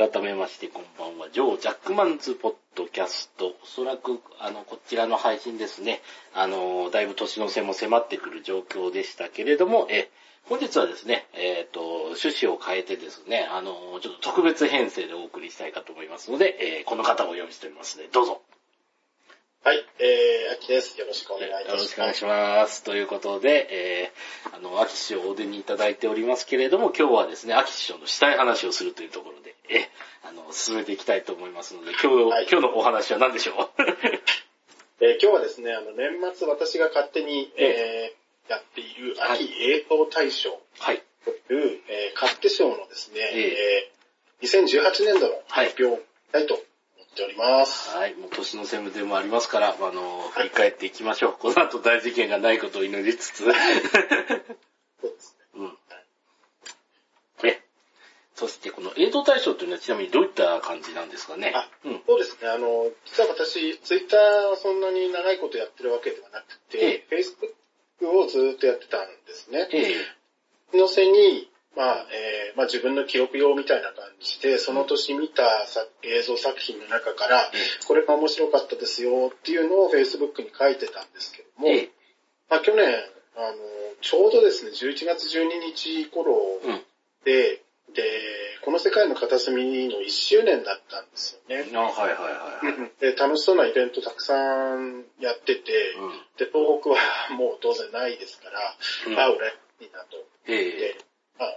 改めましてこんばんは、ジョー・ジャックマンズ・ポッドキャスト。おそらく、あの、こちらの配信ですね、あの、だいぶ年の瀬も迫ってくる状況でしたけれども、え、本日はですね、えっ、ー、と、趣旨を変えてですね、あの、ちょっと特別編成でお送りしたいかと思いますので、えー、この方をお呼びしておりますので、どうぞ。はい、えー、秋です。よろしくお願いいたします。よろしくお願いします。ということで、えー、あの、秋師匠をお出にいただいておりますけれども、今日はですね、秋師匠のしたい話をするというところで、え、あの、進めていきたいと思いますので、今日、はい、今日のお話は何でしょう？えー、今日はですね、あの、年末私が勝手に、えー、やっている秋栄光大賞という、えー、勝手賞のですね、えー、2018年度の発表をしたいとっております。はい。もう年の瀬でもありますから、あの、振り返っていきましょう。この後大事件がないことを祈りつつ。そうですね。うん。え、そしてこの映像大賞というのはちなみにどういった感じなんですかね？あ、うん、そうですね。あの、実は私、ツイッターはそんなに長いことやってるわけではなくて、ええ、Facebook をずっとやってたんですね。ええ。のせに、まあ、えー、まあ自分の記録用みたいな感じで、その年見た映像作品の中から、これが面白かったですよっていうのを Facebook に書いてたんですけども、まあ去年、あの、ちょうどですね、11月12日頃で、うん、で、この世界の片隅の1周年だったんですよね。あはいはいはい、で、楽しそうなイベントたくさんやってて、うん、で、東北はもう当然ないですから、うん、あ、俺、いいなと。でまあ、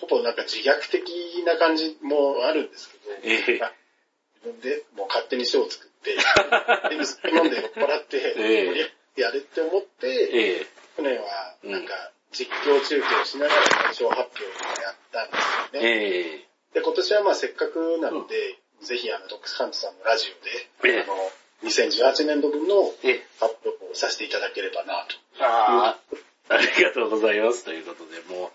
ほぼなんか自虐的な感じもあるんですけど、えー、自分でもう勝手に賞を作って、飲んで酔っ払って、えー、やれって思って、えー、去年はなんか実況中継をしながら大賞発表をやったんですよね。えー、で、今年はまあせっかくなので、うん、ぜひあの、ドックスカントさんのラジオで、あの、2018年度分の発表をさせていただければなと。ああ、ありがとうございます。ということで、もう、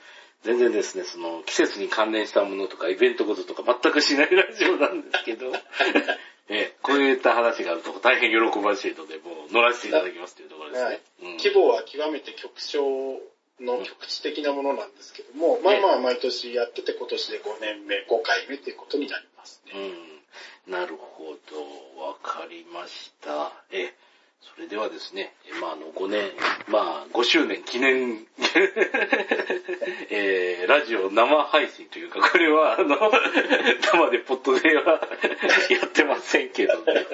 全然ですね、その季節に関連したものとかイベントごととか全くしないラジオなんですけど、えこういった話があると大変喜ばしいので、もう乗らせていただきますというところですね。はいうん、規模は極めて局所の局地的なものなんですけども、うん、まあまあ毎年やってて今年で5年目、5回目ということになりますね。うん、なるほど、わかりました。えそれではですね、まあ、あの、5年、まあ、5周年記念 えー、ラジオ生配信というか、これは、あの、生でポットではやってませんけどね。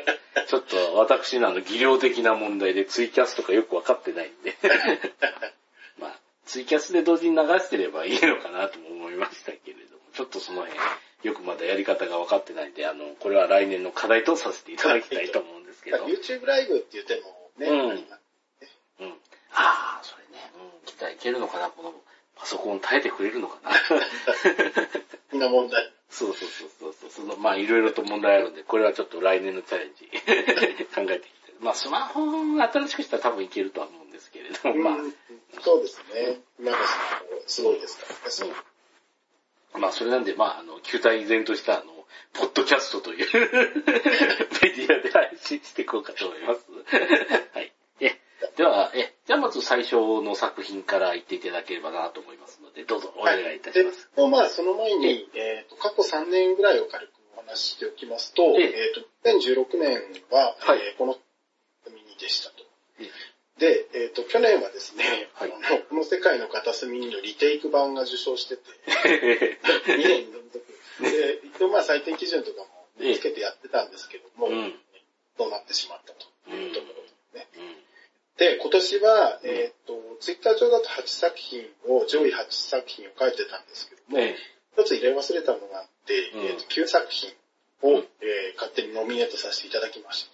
ちょっと私のあの、技量的な問題でツイキャスとかよくわかってないんで。まあ、ツイキャスで同時に流してればいいのかなとも思いましたけれども、ちょっとその辺、よくまだやり方が分かってないんで、あの、これは来年の課題とさせていただきたいと思うんですけど。YouTube ライブって言ってもね、うん。うん。ああ、それね、うん、期待いけるのかな、このパソコン耐えてくれるのかな。そんな問題。そうそうそうそうそう。その、まあいろいろと問題あるんで、これはちょっと来年のチャレンジ 考えていきたい。まあスマホ新しくしたら多分いけるとは思うんですけれども、まあ。そうですね。今のスマホ、すごいですからね。まあそれなんで、まああの、球体依然としたあの、ポッドキャストという メディアで配信していこうかと思います。はい。え、では、え、じゃあまず最初の作品から言っていただければなと思いますので、どうぞお願いいたします。はい、まあその前に、えっ、ー、と、過去3年ぐらいを軽くお話ししておきますと、えっ、ー、と、2016年は、はい、えー、このミニでしたと。で、えっ、ー、と、去年はですね、はい、この世界の片隅にのリテイク版が受賞してて、2年連続。で、一応まあ採点基準とかもつけてやってたんですけども、うん、どうなってしまったというところですね。うん。うん、で、今年は、えっ、ー、と、ツイッター上だと8作品を、上位8作品を書いてたんですけども、一つ入れ忘れたのがあって、えー、と9作品を、えー、勝手にノミネートさせていただきました。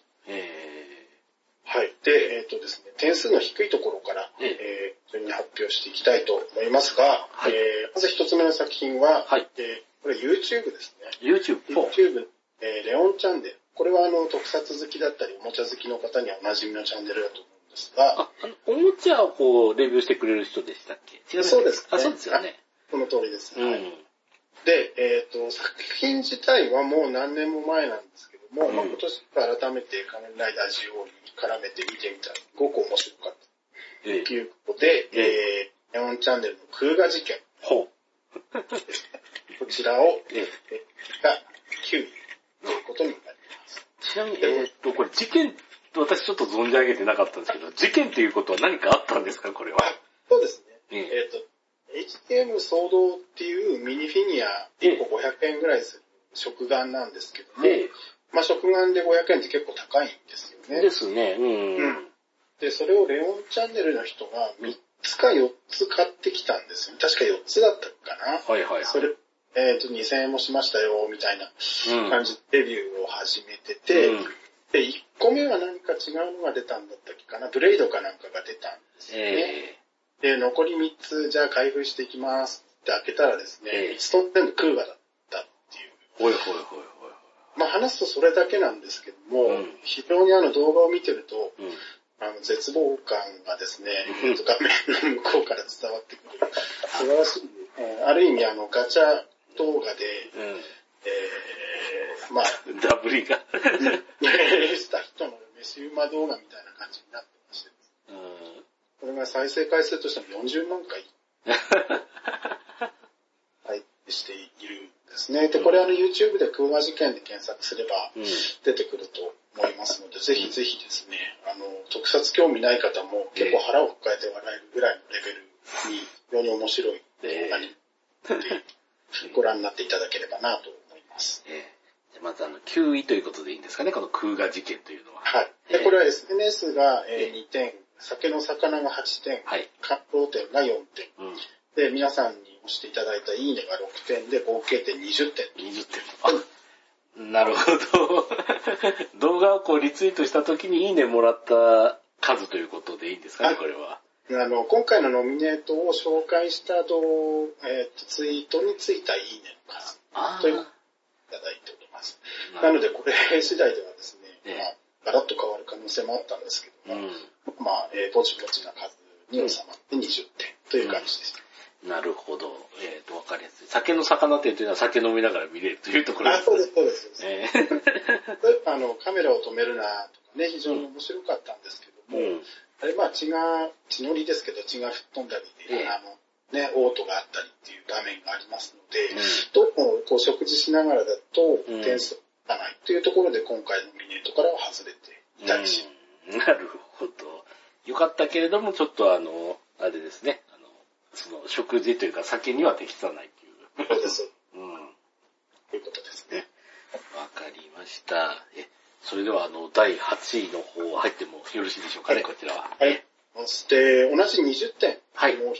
はい。で、えっ、ー、とですね、点数の低いところから、えー、順に発表していきたいと思いますが、はい、えー、まず一つ目の作品は、はい、えー、これ YouTube ですね。YouTube? YouTube、えー、レオンチャンネル。これはあの、特撮好きだったり、おもちゃ好きの方にはおなじみのチャンネルだと思うんですが、あ、あの、おもちゃをこう、レビューしてくれる人でしたっけ？違うそうです、ね。あ、そうですよね。この通りです。うん、はい。で、えっ、ー、と、作品自体はもう何年も前なんですけども、うん、まあ、今年改めて仮面ライダー GO に絡めて見てみたら、すごく面白かった。ということで、ええー、ネオンチャンネルの空画事件。ほう。こちらを、えが9位ということになります。ちなみに、えー、っと、これ事件、私ちょっと存じ上げてなかったんですけど、事件ということは何かあったんですか、これは？そうですね。えー、っと、HTM 騒動っていうミニフィギュア1個500円ぐらいする食玩なんですけども、まあ食玩で500円って結構高いんですよね。ですね。うん。うん、で、それをレオンチャンネルの人が3つか4つ買ってきたんですよ。確か4つだったかな。はいはい、はい、それ、えっ、ー、と、2000円もしましたよ、みたいな感じでレビューを始めてて、うん、で、1個目は何か違うのが出たんだったっけかな。ブレイドかなんかが出たんですよね。えー、で、残り3つ、じゃあ開封していきますって開けたらですね、えー、3つと全部クーガだったっていう。ほいほいほいほい。まあ話すとそれだけなんですけども、うん、非常にあの動画を見てると、うんあの、絶望感がですね、画面の向こうから伝わってくる。素晴らしい。えー、ある意味、あの、ガチャ動画で、うん、えー、まあ、ダブリが。した人の飯馬動画みたいな感じになってこれが再生回数としても40万回。はい、しているんですね。で、これあの YouTube で空話事件で検索すれば出てくると思いますので、ぜひぜひですね、あの、特撮興味ない方も結構腹を抱えて笑えるぐらいのレベルに非常に面白い動画に、ご覧になっていただければなと思います。えー、まずあの、9位ということでいいんですかね、この空画事件というのは。はい。で、これは SNS が2点、酒の魚が8点、はい、関東点が4点、うん、で、皆さんに押していただいたいいねが6点で、合計点20点。20点。なるほど。動画をこうリツイートした時にいいねもらった数ということでいいんですかね、これは。あの、今回のノミネートを紹介した動、えー、ツイートについたいいねの数といういただいております。なので、これ次第ではですね、まあ、ガラッと変わる可能性もあったんですけども、うん、まあ、えー、ぼちぼちな数に収まって20点という感じでした。うんなるほど。えっ、ー、と、わかりやすい。酒の魚店というのは酒飲みながら見れるというところです、ね。あ、そうです、そうです。えー、あの、カメラを止めるなとかね、非常に面白かったんですけども、うん、あれ、まあ血が、血のりですけど血が吹っ飛んだりで、うん、あの、ね、嘔吐があったりっていう画面がありますので、うん、どうもこう食事しながらだと点数がないというところで今回のミネートからは外れていたりします。なるほど。よかったけれども、ちょっとあの、あれですね。その食事というか酒には適さないっていう。そうです。うん。ということですね。わかりました。え、それではあの、第8位の方入ってもよろしいでしょうかね、はい、こちらは。はい。そして、同じ20点。はい。もう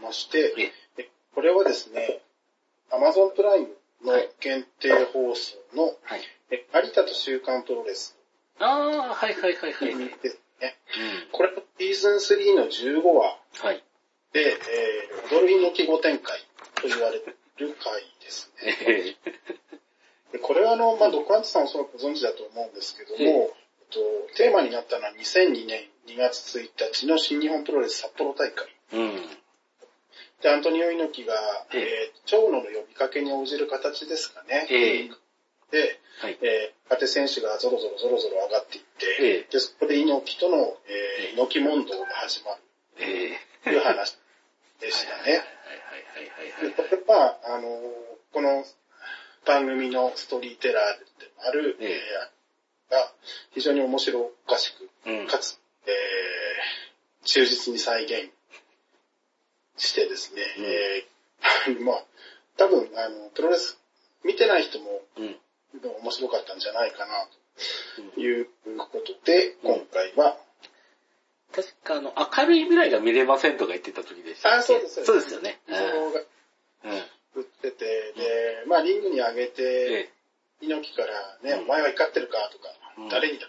まして、えこれはですね、Amazon プライムの限定放送の、はい、え有田と週刊プロレス。ああ、はいはいはいはい。ですね。うん、これはシーズン3の15話。はい。で、えー、踊りの記号展開と言われる回ですね。でこれはあの、まあ、ドクアントさんおそらくご存知だと思うんですけども、と、テーマになったのは2002年2月1日の新日本プロレス札幌大会。うん、で、アントニオ猪木が、えー、長野の呼びかけに応じる形ですかね。えー、で、はい、えー、若手選手がゾロゾロゾロゾロ上がっていって、えー、で、そこで猪木との、えー、猪木問答が始まる。えー、いう話でしたね。これは、あの、この番組のストーリーテラーでもある、えー、が非常に面白おかしく、うん、かつ、えー、忠実に再現してですね、うん、えー、まあ、多分、あの、プロレス見てない人も、うん、面白かったんじゃないかな、ということで、今回は、確かあの、明るい未来が見れませんとか言ってた時でしたあ、そうです。そうです。よね。が、売ってて、で、まあリングに上げて、猪木からね、お前は怒ってるかとか、誰にだ、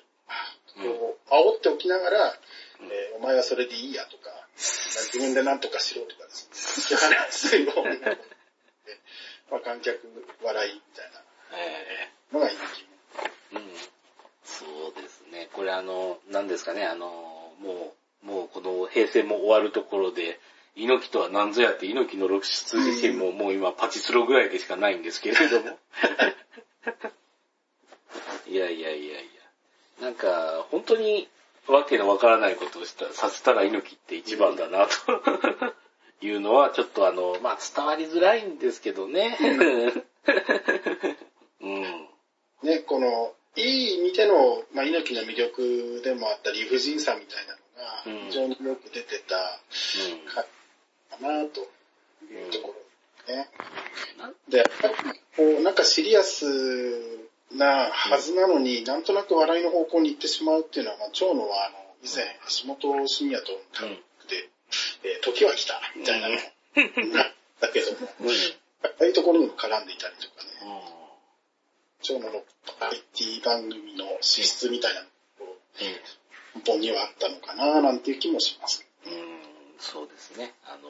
こう、煽っておきながら、えお前はそれでいいやとか、自分で何とかしろとかですね、話すようになって、まあ観客笑いみたいなのが。うん。そうですね。これあの、何ですかね、あの、もう、もうこの平成も終わるところで、猪木とは何ぞやって猪木の露出自身ももう今パチスロぐらいでしかないんですけれども。いやいやいやいや。なんか、本当にわけのわからないことをしたさせたら猪木って一番だなと いうのはちょっとあの、まあ伝わりづらいんですけどね。猪木の魅力でもあった理不尽さみたいなのが、非常によく出てたかなというところね。で、やっぱりこう、なんかシリアスなはずなのに、なんとなく笑いの方向に行ってしまうっていうのは、まあ、長野はあの、以前、橋本真也とタッグで、えー、時は来た、みたいなのだけども、ああいうところにも絡んでいたりとかね、長野のバラエティ番組の資質みたいなの根本にはあったのかな、なんていう気もします。うん、そうですね。あの、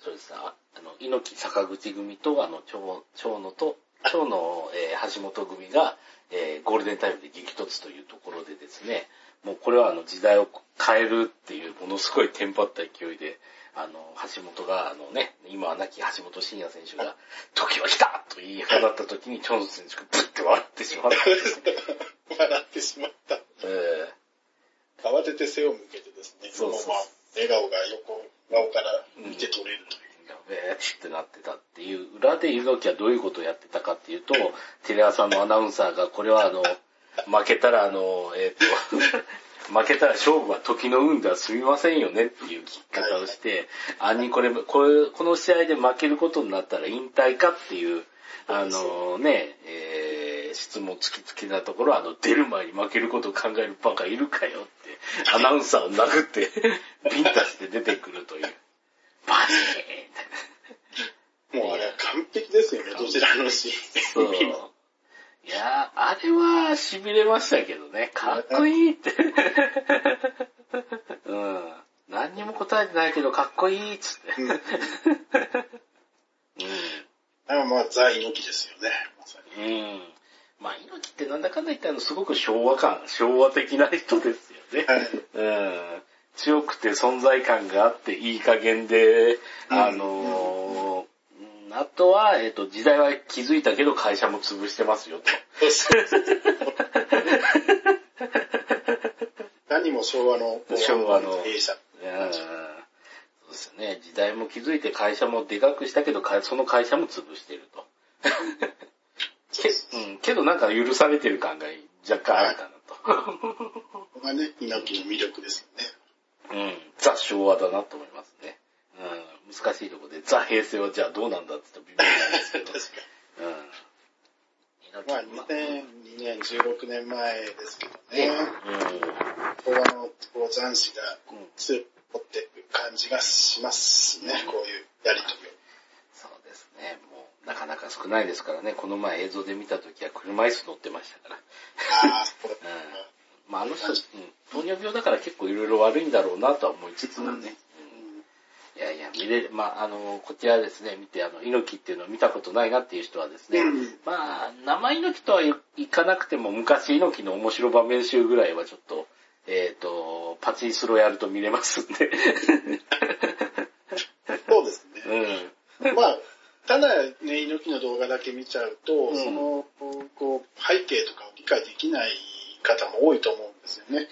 そうですあの、猪木坂口組と、あの、長長野と、長野、えー、橋本組が、えー、ゴールデンタイムで激突というところでですね、もうこれはあの時代を変えるっていうものすごいテンパった勢いで、あの、橋本が、あのね、今は亡き橋本真也選手が、時は来たと言い放った時に、チョン選手がブッて笑ってしまった。笑ってしまった。えー、慌てて背を向けてですね、そうそうまあ、笑顔が横顔から見て取れるという。やべえってなってたっていう、裏で猪木はどういうことをやってたかっていうと、テレ朝のアナウンサーが、これはあの、負けたらあの、えっ、ー、と、負けたら勝負は時の運では済みませんよねっていう聞き方をして、あにこれ、これ、この試合で負けることになったら引退かっていう、あのね、えー、質問突きつけたところ、あの、出る前に負けることを考えるバカいるかよって、アナウンサーを殴ってビンタして出てくるという。バチーンもうあれは完璧ですよね、どちらのシーン。そう。いやあれは痺れましたけどね。かっこいいって。うん。何にも答えてないけどかっこいいっつって。うん。うん。まあ、ザ・猪木ですよね。まさに。うん。まあ、猪木ってなんだかんだ言ったらすごく昭和感、昭和的な人ですよね。はい、うん。強くて存在感があっていい加減で、あのーあとは、えっ、ー、と、時代は気づいたけど会社も潰してますよと。何も昭和の、昭和の。弊社。そうですね。時代も気づいて会社もでかくしたけど、その会社も潰してると。けうん、けどなんか許されてる感が若干あるかなと。ここがね、猪木の魅力ですよね。うん、ザ昭和だなと思いますね。うん難しいところで、ザ平成はじゃあどうなんだって言ったら微妙なんですけど。うん。まあ、2002年、16年前ですけどね。うん。昭和のこう残死が強く持っていく感じがしますね、うん、こういうやりとりを。そうですね。もう、なかなか少ないですからね。この前映像で見た時は車椅子乗ってましたから。ああ、そうだ、うん。まああの人、うん、糖尿病だから結構いろいろ悪いんだろうなとは思いつつもね。いやいや、見れる、まあ、あの、こちらですね、見て、あの、猪木っていうのを見たことないなっていう人はですね、うん、まあ、生猪木とはいかなくても、昔猪木の面白場面集ぐらいはちょっと、えっ、ー、と、パチンスロやると見れますんで。そうですね。うん。まあ、ただね、猪木の動画だけ見ちゃうと、うん、その、こう、背景とかを理解できない方も多いと思うんですよね。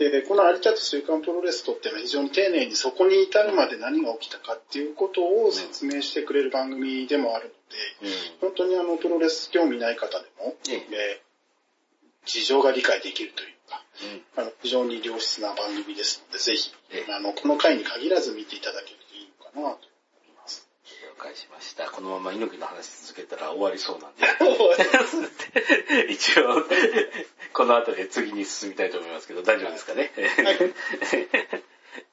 えー、で、この有田と週刊プロレスとっていうのは非常に丁寧にそこに至るまで何が起きたかっていうことを説明してくれる番組でもあるので、うん、本当にあの、プロレス興味ない方でも、え事情が理解できるというか、うん、あの非常に良質な番組ですので、ぜひ、えー、あの、この回に限らず見ていただけるといいのかなと解しました。このまま猪木の話続けたら終わりそうなんで。一応、この後で次に進みたいと思いますけど、大丈夫ですかね？はい、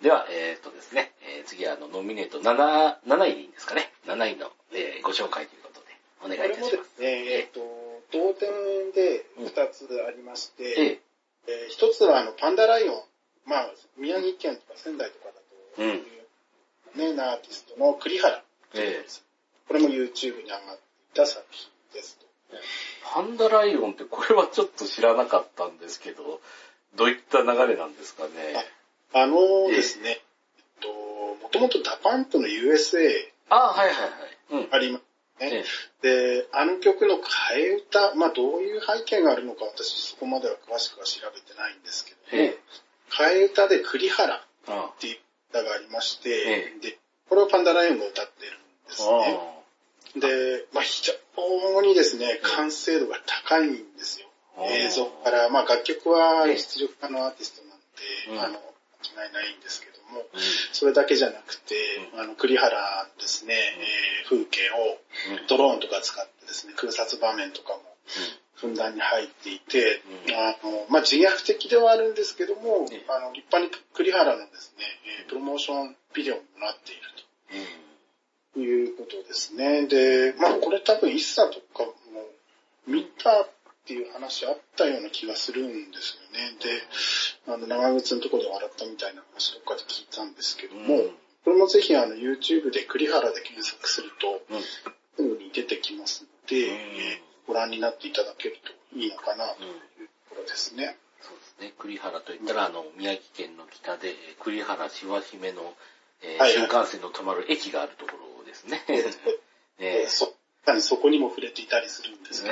では、えー、っとですね、えー、次はあのノミネート 7, 7位でいいんですかね？7位の、えー、ご紹介ということで、お願いいたします。す。ね、えー、っと、同点で2つありまして、うん、えー、1つはあのパンダライオン、まあ、宮城県とか仙台とかだと、うん、ね、アーティストの栗原ええ、これも YouTube に上がっていた作品ですと。パンダライオンってこれはちょっと知らなかったんですけど、どういった流れなんですかね？ああのですね、えっと、もともとダパンプの USA あはいはいはい。ありますね。で、あの曲の替え歌、まあどういう背景があるのか私そこまでは詳しくは調べてないんですけども、替え歌で栗原っていう歌がありまして、で、これをパンダライオンが歌ってるですね。で、まあ、非常にですね、完成度が高いんですよ。映像から、まあ楽曲は出力家のアーティストなんで、うん、あの、間違いないんですけども、うん、それだけじゃなくて、うん、あの、栗原ですね、えー、風景をドローンとか使ってですね、空撮場面とかもふんだんに入っていて、あの、まあ自虐的ではあるんですけども、あの、立派に栗原のですね、えー、プロモーションビデオになっていると。いうことですね。で、まあこれ多分イッサとかも見たっていう話あったような気がするんですよね。で、あの、長靴のところで笑ったみたいな話とかで聞いたんですけども、うん、これもぜひあの、YouTube で栗原で検索すると、すぐに出てきますので、うん、ご覧になっていただけるといいのかなというところですね。そうですね。栗原といったら、あの、宮城県の北で、栗原しわ姫の、えーはいはい、新幹線の止まる駅があるところですね。えー、そそこにも触れていたりするんですね。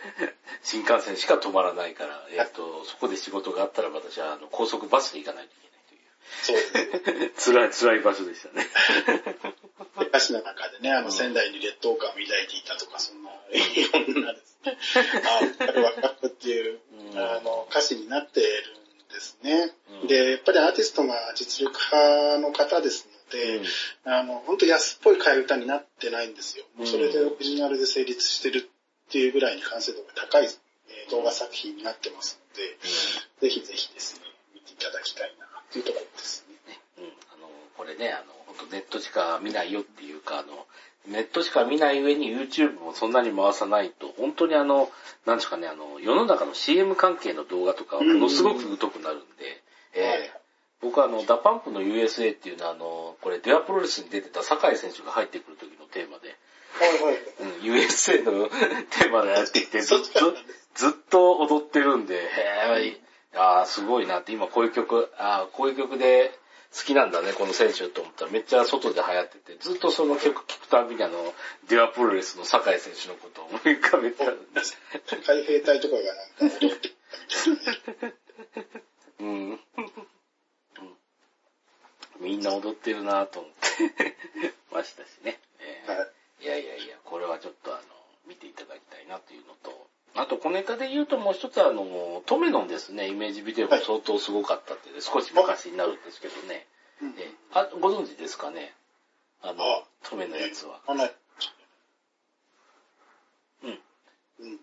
新幹線しか止まらないから、えっ、ー、と、そこで仕事があったら私はあの高速バスで行かないといけないという。そう辛 い、辛い場所でしたね。歌詞の中でね、あの、仙台に劣等感を抱いていたとか、そんな、いろんなですね、ああ、わかるっていう、あの、歌詞になっているんですね。で、やっぱりアーティストが実力派の方ですて、うん、あの、本当安っぽい替え歌になってないんですよ。うん、それでオリジナルで成立してるっていうぐらいに完成度が高い、えー、動画作品になってますので、うん、ぜひぜひですね、見ていただきたいなっていうところですね。うん、あの、これね、あの、本当ネットしか見ないよっていうか、あの、ネットしか見ない上に YouTube もそんなに回さないと、本当にあの、なんですかね、あの、世の中の CM 関係の動画とかものすごく疎くなるんで、えー僕はあの、ダパンプの USA っていうのはあの、これデアプロレスに出てた酒井選手が入ってくる時のテーマで、はいはい。うん、USA の テーマでやってきて、ずっと、ずっと踊ってるんで、へぇ、ああ、すごいなって、今こういう曲、ああ、こういう曲で好きなんだね、この選手と思ったら。めっちゃ外で流行ってて、ずっとその曲聴くたびにあの、デュアプロレスの酒井選手のことを思い浮かべてるんです。海兵隊とかがなんか踊ってうん。みんな踊ってるなと思って。ましたしね。えー。はい、いやいやいや、これはちょっとあの、見ていただきたいなというのと、あと小ネタで言うともう一つあの、トメのですね、イメージビデオも相当すごかったって、ね、少し昔になるんですけどね。えー、あ、ご存知ですかね？あの、トメのやつは。あ、ない。うん。うん。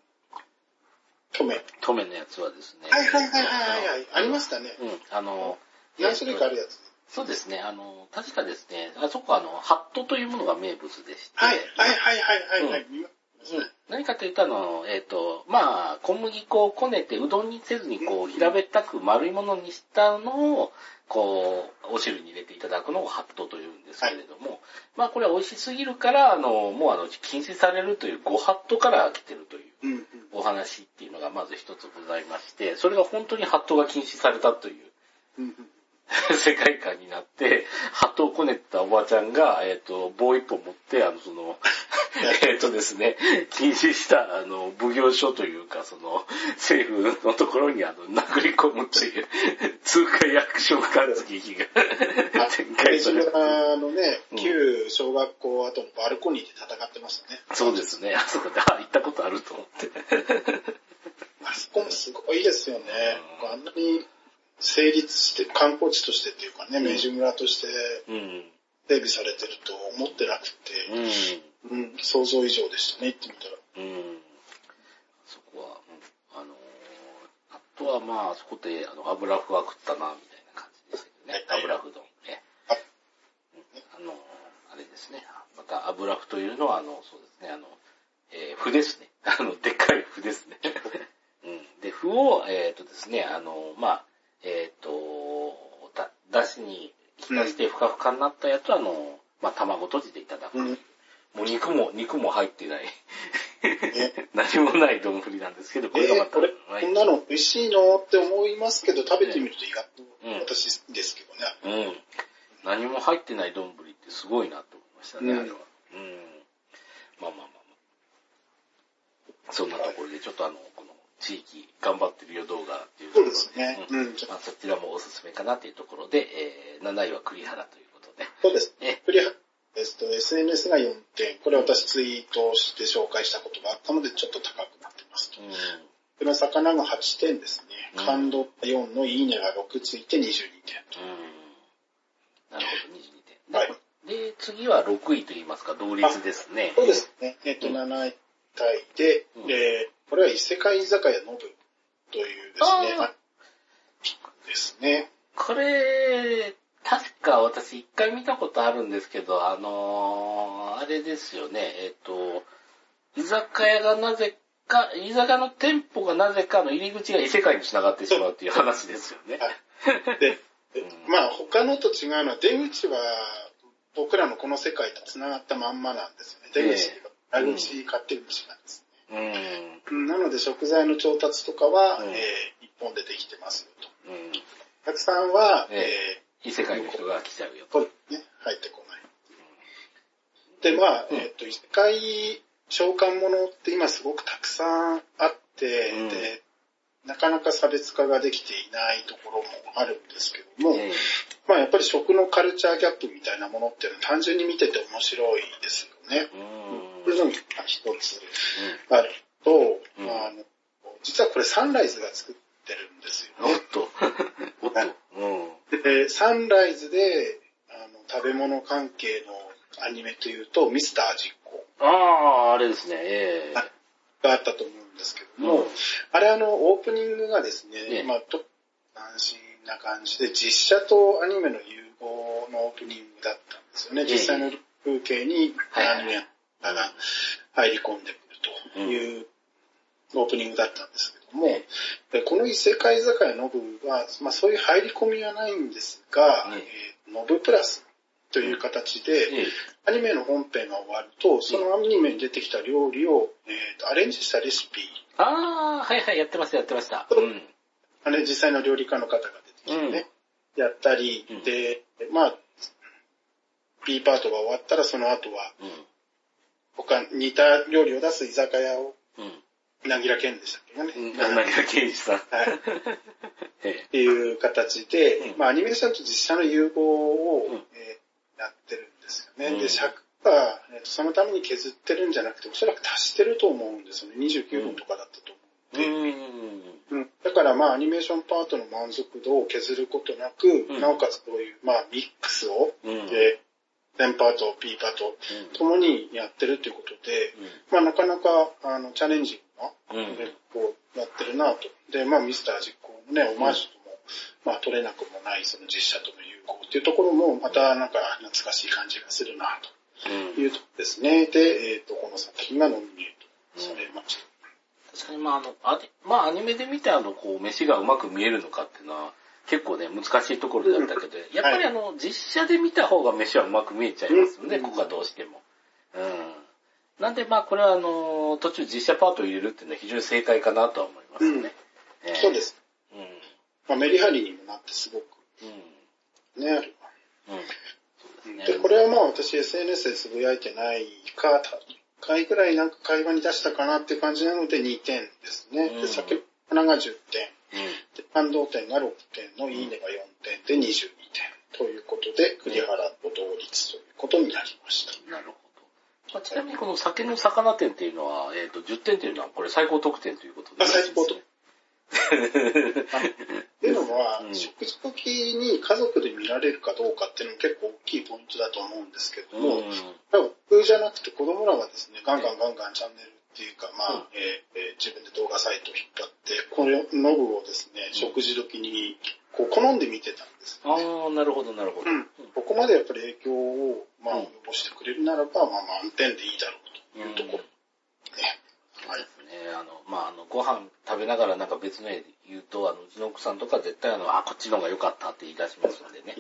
トメ。トメのやつはですね。はいはいはいはいはい。ありましたね。うん。あの、何種類かあるやつ？そうですね。あの、確かですね、あそこはあの、ハットというものが名物でして。はい、はいはいはいはい、はいうん、何かというと、あの、えっ、ー、と、まあ、小麦粉をこねてうどんにせずに、こう、平べったく丸いものにしたのを、こう、お汁に入れていただくのをハットというんですけれども、はい、まあ、これは美味しすぎるから、あの、もうあの、禁止されるというごハットから来てるというお話っていうのがまず一つございまして、それが本当にハットが禁止されたという、世界観になって、鳩をこねたおばちゃんが、えっ、ー、と、棒一本持って、あの、その、えっとですね、禁止した、あの、奉行所というか、その、政府のところに、あの、殴り込むという、通貨役所関劇が展開されて。のね、旧小学校後のバルコニーで戦ってましたね。そうですね。あそこで、あ、行ったことあると思って。あそこもすごいですよね。あんなに成立して、観光地としてっていうかね、明治村として、整備されてると思ってなくて、うん、うん、想像以上でしたね、行ってみたら。うん。そこは、あのー、あとはまあ、そこで、あの、油麩は食ったな、みたいな感じですけどね。油麩丼ね。あの、あれですね。また油麩というのは、あの、そうですね、あの、えー、麩ですね。あの、でっかい麩ですね。うん。で、麩を、えっ、ー、とですね、あの、まあ、えっ、ー、と、だ、だしに浸してふかふかになったやつは、あの、まあ、卵とじていただく。うん、もう肉も、肉も入ってない。何もない丼なんですけど、これがまた、えー、これ、こんなの美味しいの？って思いますけど、食べてみると意外と、私ですけどね。うん。何も入ってない丼ってすごいなと思いましたね、うん、あれは。うん。まあまあまあまあ。そんなところで、ちょっとあの、この、地域頑張ってるよ動画っていうところで、そうですね。うん。まあ、そちらもおすすめかなっていうところで、えー、7位は栗原ということで。そうです。ね。栗原。えっと、SNS が4点。これ私ツイートして紹介したことがあったので、ちょっと高くなってますと。うん。この魚が8点ですね。感動4のいいねが6ついて22点と。なるほど、22点。はい。で、次は6位と言いますか、同率ですね。そうですね。えっと、7位タイで、うん、えー、これは異世界居酒屋ノブというですね、ですね。これ、確か私一回見たことあるんですけど、あのー、あれですよね、えっ、と、居酒屋がなぜか、居酒屋の店舗がなぜかの入り口が異世界に繋がってしまうっていう話ですよね。はい、で、まあ他のと違うのは出口は僕らのこの世界と繋がったまんまなんですよね。出口が、ある口、勝手口なんですなので食材の調達とかは、うん、えー、一本でできてますよと。うん、お客さんは、ええー、異世界の人が来ちゃうよと。ね、入ってこない。で、まあ、えっ、と、異世界召喚物って今すごくたくさんあって、うん、で、なかなか差別化ができていないところもあるんですけども、うん、まあやっぱり食のカルチャーギャップみたいなものっていうのは単純に見てて面白いですよね。うん、それが一つあると、うん、あの実はこれサンライズが作ってるんですよね。おっと。おっと。で、サンライズであの食べ物関係のアニメというと、ミスター実行。ああ、あれですね。えー、があったと思うんですけども、うん、あれあの、オープニングがですね、ねまあ、と、安心な感じで、実写とアニメの融合のオープニングだったんですよね。実際の風景にアニメが入り込んでくるというオープニングだったんですけども、でこの異世界酒屋ノブは、まあそういう入り込みはないんですが、えー、ノブプラスという形で、アニメの本編が終わると、そのアニメに出てきた料理を、えー、とアレンジしたレシピ。ああ、はいはい、やってました、やってました。うん、あれ、実際の料理家の方がね、うん、やったり、うん、で、まあ、B パートが終わったらその後は、他、似た料理を出す居酒屋を、なぎらけんでしたっけね。なぎらけんさん。はい。っていう形で、まあアニメーションと実写の融合を、えー、やってるんですよね。で、尺は、そのために削ってるんじゃなくて、おそらく足してると思うんですよね。29分とかだったと思うんで。うん、だからまあアニメーションパートの満足度を削ることなく、うん、なおかつこういうまあミックスを、うん、で、全パート、P パート、ともにやってるということで、まあなかなかあのチャレンジングな、こうやってるなと。で、まあミスター実行のね、オマージュとも、まあ取れなくもないその実写との融合っていうところも、またなんか懐かしい感じがするなというところですね。で、えっ、ー、と、この作品がノミネートされました。確かにまああの、あまあアニメで見てあの、こう、飯がうまく見えるのかっていうのは、結構ね、難しいところだったけど、やっぱりあの、実写で見た方が飯はうまく見えちゃいますよね、ここはどうしても。うん。なんでまあこれはあの、途中実写パートを入れるっていうのは非常に正解かなとは思いますね。うん、そうです。うん。まあメリハリにもなってすごく。うん。ね。うん。で、これはまあ私 SNS でつぶやいてないか、回ぐらいなんか会話に出したかなって感じなので2点ですね。うん、で、先花が10点、うん、で感動点が6点のいいねが4点で22点ということで、栗原と同率ということになりました。なるほど。まあ、ちなみにこの酒の魚点っていうのは、えっ、ー、と、10点っていうのはこれ最高得点ということで、ね。最高得点。っていうのは、うん、食事時に家族で見られるかどうかっていうのも結構大きいポイントだと思うんですけども、うん、僕じゃなくて子供らはですね、ガンガンガンガンチャンネルっていうか、まあ、うん、えー、自分で動画サイトを引っ張って、このノブをですね、食事時にこう好んで見てたんです、ね、ああ、なるほど、なるほど。うん。ここまでやっぱり影響を、まあ、及ぼしてくれるならば、まあ、満点でいいだろうというところ。ね。はい。ね、あの、まあ、あの、ご飯食べながらなんか別の絵で言うと、あの、うちの奥さんとか絶対あの、あ、こっちの方が良かったって言い出しますんでね。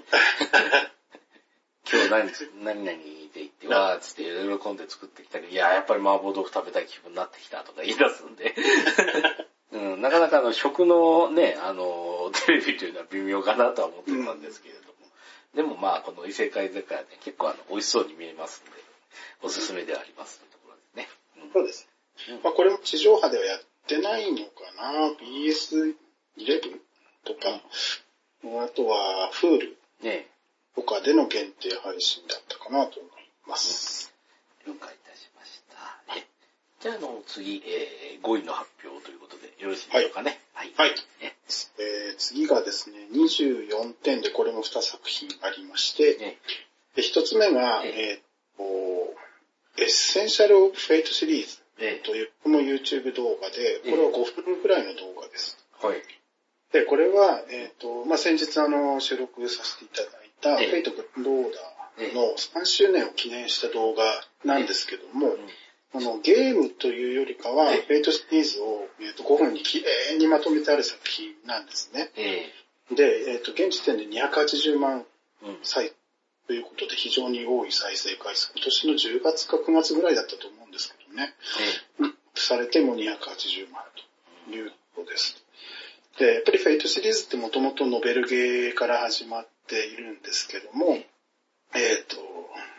今日何、何々で言って、わーつって喜んで作ってきたけど、いや、やっぱり麻婆豆腐食べたい気分になってきたとか言い出すんで。うん、なかなかあの、食のね、あの、テレビというのは微妙かなとは思ってたんですけれども。うん、でもまあ、この異世界世界はね、結構あの、美味しそうに見えますんで、おすすめではありますというところですね。うん、そうです。まあ、これも地上波ではやってないのかな ?BS11 とか、あとは Hulu とかでの限定配信だったかなと思います。了解いたしました。じゃあ、あの、次、えー、5位の発表ということで、よろしいでしょうかね。はい。はい。えー、次がですね、24点でこれも2作品ありまして、で1つ目が、えー、エッセンシャル・オブ・フェイトシリーズという、この YouTube 動画で、これは5分くらいの動画です。はい。で、これは、えっ、ー、と、まあ、先日あの、収録させていただいた、 Fate/Grand Order の3周年を記念した動画なんですけども、あの、ゲームというよりかは、 Fate シリーズを、えー、と5分にきれいにまとめてある作品なんですね。で、えっ、ー、と、現時点で280万再ということで非常に多い再生回数。今年の10月か9月ぐらいだったと思うんですけどね。うん、されても280万ということです。で、やっぱり Fate シリーズってもともとノベルゲーから始まっているんですけども、えっ、ー、と、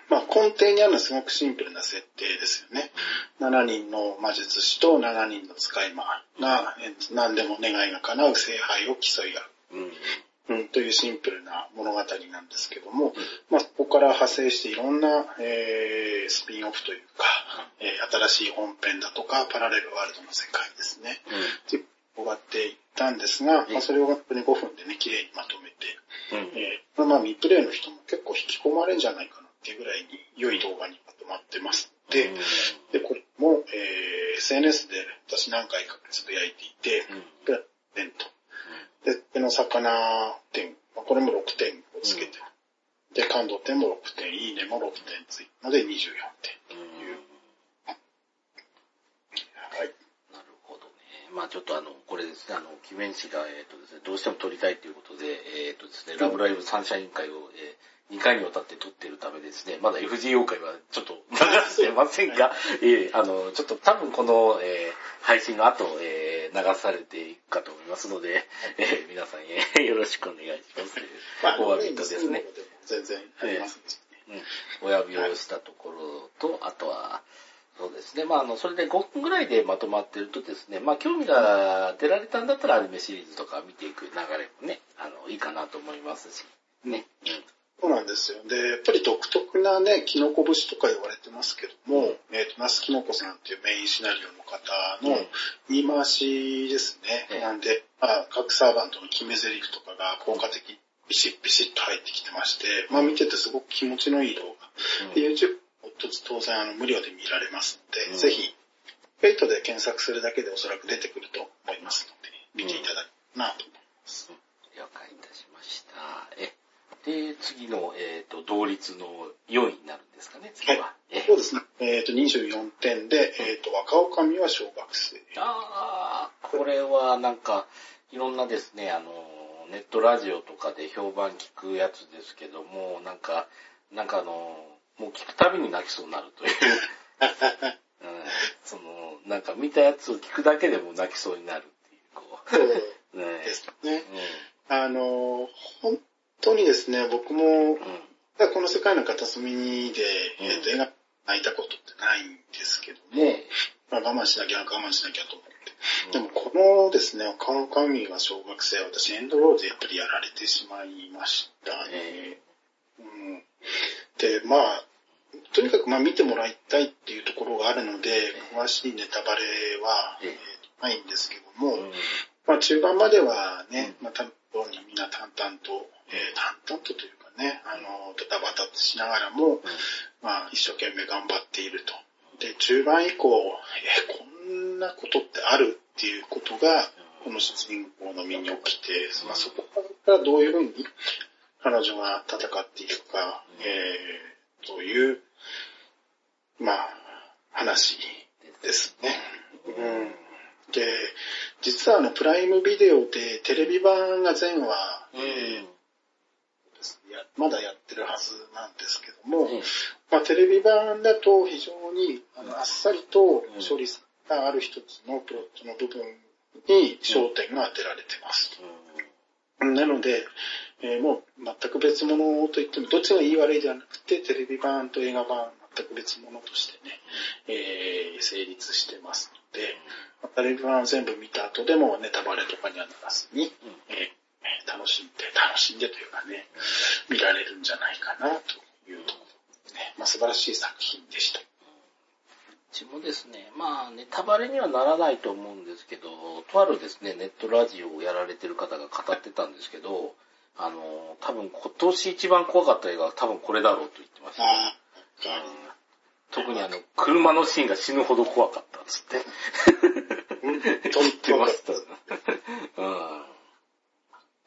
まあ、根底にあるのはすごくシンプルな設定ですよね。7人の魔術師と7人の使い魔が何でも願いが叶う聖杯を競い合う。うん、というシンプルな物語なんですけども、まあ、そこから派生していろんな、えー、スピンオフというか、えー、新しい本編だとか、パラレルワールドの世界ですね。うん、終わっていったんですが、まあ、それを本当に5分でね、綺麗にまとめて、うん、えー、まあ、ミプレイの人も結構引き込まれるんじゃないかなっていうぐらいに良い動画にまとまってます。で、で、これも、えー、SNS で私何回かつぶやいていて、プラテンと。で、手の魚点、これも6点をつけて、で、感動点も6点、いいねも6点ついたので24点という。はい。なるほどね。まあちょっとあの、これですね、あの、キメン氏が、えっ、ー、とですね、どうしても撮りたいということで、えっ、ー、とですね、ラブライブサンシャイン会を、えー2回にわたって撮ってるためですね、まだ FGO 会はちょっと流 してませんが、えー、あの、ちょっと多分この、えー、配信の後、えー、流されてますので、えー、皆さん、えー、よろしくお願いします。まあ、お詫びとですね。全然あります、ね、うん。お詫びをしたところと、あとは、そうですね。まあ、あの、それで5分ぐらいでまとまってるとですね、まあ、興味が出られたんだったらアニメシリーズとか見ていく流れもね、あの、いいかなと思いますし、ね。うんそうなんですよ。で、やっぱり独特なね、キノコ節とか言われてますけども、うん、えっ、ー、と、ナスキノコさんっていうメインシナリオの方の言い回しですね。うん、なんで、まあ、各サーバントの決め台詞とかが効果的にビシッビシッと入ってきてまして、まあ見ててすごく気持ちのいい動画。うん、で YouTube 当然あの無料で見られますので、ぜひ、フェイトで検索するだけでおそらく出てくると思いますので、見ていただくなと思います。了解いたしました。えで、次の、えっ、ー、と、同率の4位になるんですかね、次は。はい、そうですね。えっ、ー、と、24点で、えっ、ー、と、若女将は小学生。ああ、これはなんか、いろんなですね、あの、ネットラジオとかで評判聞くやつですけども、なんか、なんかあの、もう聞くたびに泣きそうになるという。うん、その、なんか見たやつを聞くだけでも泣きそうになるっていう、こう。そう ですね。うん、あの、本当にですね、僕も、うん、この世界の片隅で、えー、と、絵が泣いたことってないんですけども、まあ、我慢しなきゃ我慢しなきゃと思って。でもこのですね、岡の神が小学生、私エンドロールでやっぱりやられてしまいましたね。うん、で、まあ、とにかくまあ見てもらいたいっていうところがあるので、詳しいネタバレは、えー、ないんですけども、まあ中盤まではね、またようにみんな淡々と、えー、淡々とというかね、あの、ドタバタしながらも、まあ、一生懸命頑張っていると。で、中盤以降、えー、こんなことってあるっていうことが、この主人公の身に起きて、まあ、そこからどういうふうに彼女が戦っていくか、えー、という、まあ、話ですね。うん。で、実はあの、プライムビデオでテレビ版が全話、うん、まだやってるはずなんですけども、うん、まあ、テレビ版だと非常にあのあっさりと処理がある一つのプロットの部分に焦点が当てられてます。うん、なので、えー、もう全く別物といっても、どっちがいい悪いではなくて、テレビ版と映画版全く別物としてね、えー、成立してますので、テレビ版を全部見た後でもネタバレとかにはならずに、うん、えー、楽しんで、楽しんでというかね、見られるんじゃないかなというところね。まあ素晴らしい作品でした。うちもですね、まあ、ネタバレにはならないと思うんですけど、とあるですね、ネットラジオをやられてる方が語ってたんですけど、あの、多分今年一番怖かった映画は多分これだろうと言ってました、ね。特にあの、車のシーンが死ぬほど怖かったっつって。言ってました。うん、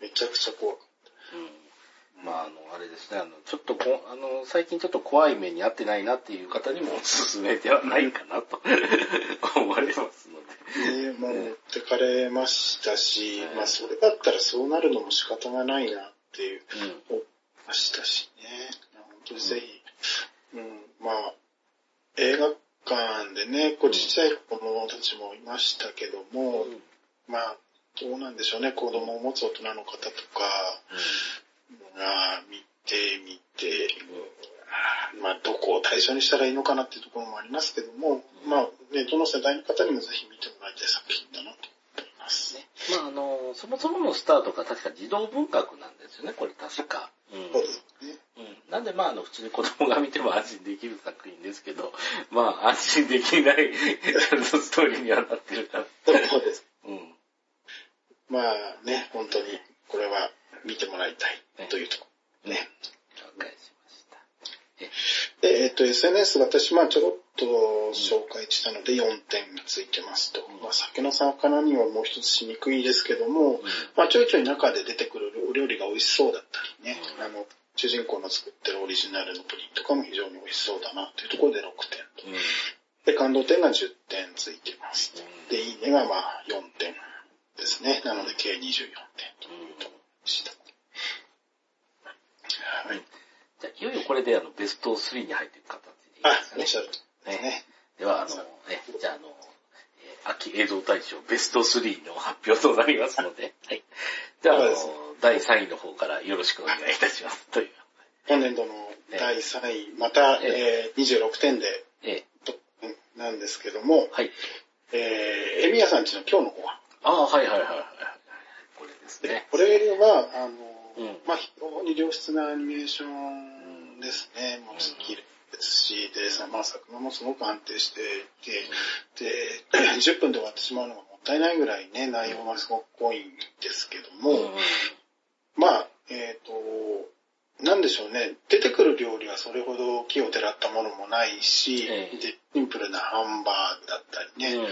めちゃくちゃ怖かった。うん。まあ、あの、あれですね、あの、ちょっとこ、あの、最近ちょっと怖い目に遭ってないなっていう方にもおすすめではないかなと。思われますので。ねまあ、持ってかれましたし、はい、まあ、それだったらそうなるのも仕方がないなっていう、思いましたしね。本当にぜひ、うん、うん、まあ、映画館でね、こうちっちゃい子供たちもいましたけども、うん、まあ、どうなんでしょうね、子供を持つ大人の方とか、が見てみて、まあ、どこを対象にしたらいいのかなっていうところもありますけども、まあ、ね、どの世代の方にもぜひ見てもらいたい作品だなと思いますね。まあ、あの、そもそものスタートが確か児童文学なんですよね、これ確か。うん、そうですね。うん。なんで、まあ、あの、普通に子供が見ても安心できる作品ですけど、まあ、安心できない ストーリーにはなってるから。そうです。うん。まあね、本当に、これは見てもらいたいというところね。了解しました。で、えっ、ー、と、SNS 私、まあちょろっと紹介したので4点ついてますと。うん、まあ酒の魚にはもう一つしにくいですけども、うん、まあちょいちょい中で出てくるお料理が美味しそうだったりね、うん、あの、主人公の作ってるオリジナルのプリンとかも非常に美味しそうだなというところで6点と。で、感動点が10点ついてます。で、いいねがまあ4点ですね。なので計24点というところした。はい。じゃあ、いよいよこれであの、ベスト3に入っていく形でいいですかね？あ、ね。ね。では、あの、ね、じゃあ、あの、秋映像大賞ベスト3の発表となりますので、はい。じゃあ、あの、第3位の方からよろしくお願いいたします。という。本年度の第3位、また、えー、26点で、ーションですね。もうスキルですし、で、まあ、作画もすごく安定していて、で、10分で終わってしまうのがもったいないぐらいね、内容がすごく濃いんですけども、うん、まあ、えっ、ー、と、なんでしょうね、出てくる料理はそれほど木をてらったものもないし、でシンプルなハンバーグだったりね、うん、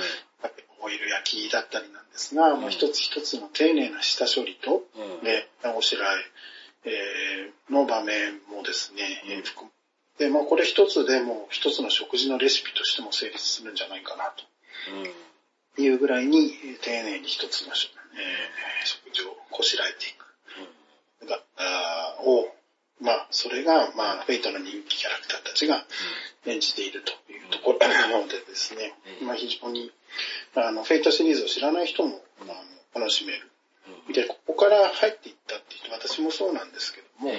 オイル焼きだったりなんですが、うん、まあ、一つ一つの丁寧な下処理と、うん、ね、おしらええー、の場面もですね、うん、含で、まあこれ一つでも一つの食事のレシピとしても成立するんじゃないかなと。いうぐらいに丁寧に一つの、えー、食事をこしらえていく。うん、だを、まあそれが、まあ Fate の人気キャラクターたちが演じているというところなのでですね、まあ非常にあの、 Fate シリーズを知らない人も、まあ、楽しめる。で、ここから入っていったっていう人、私もそうなんですけども、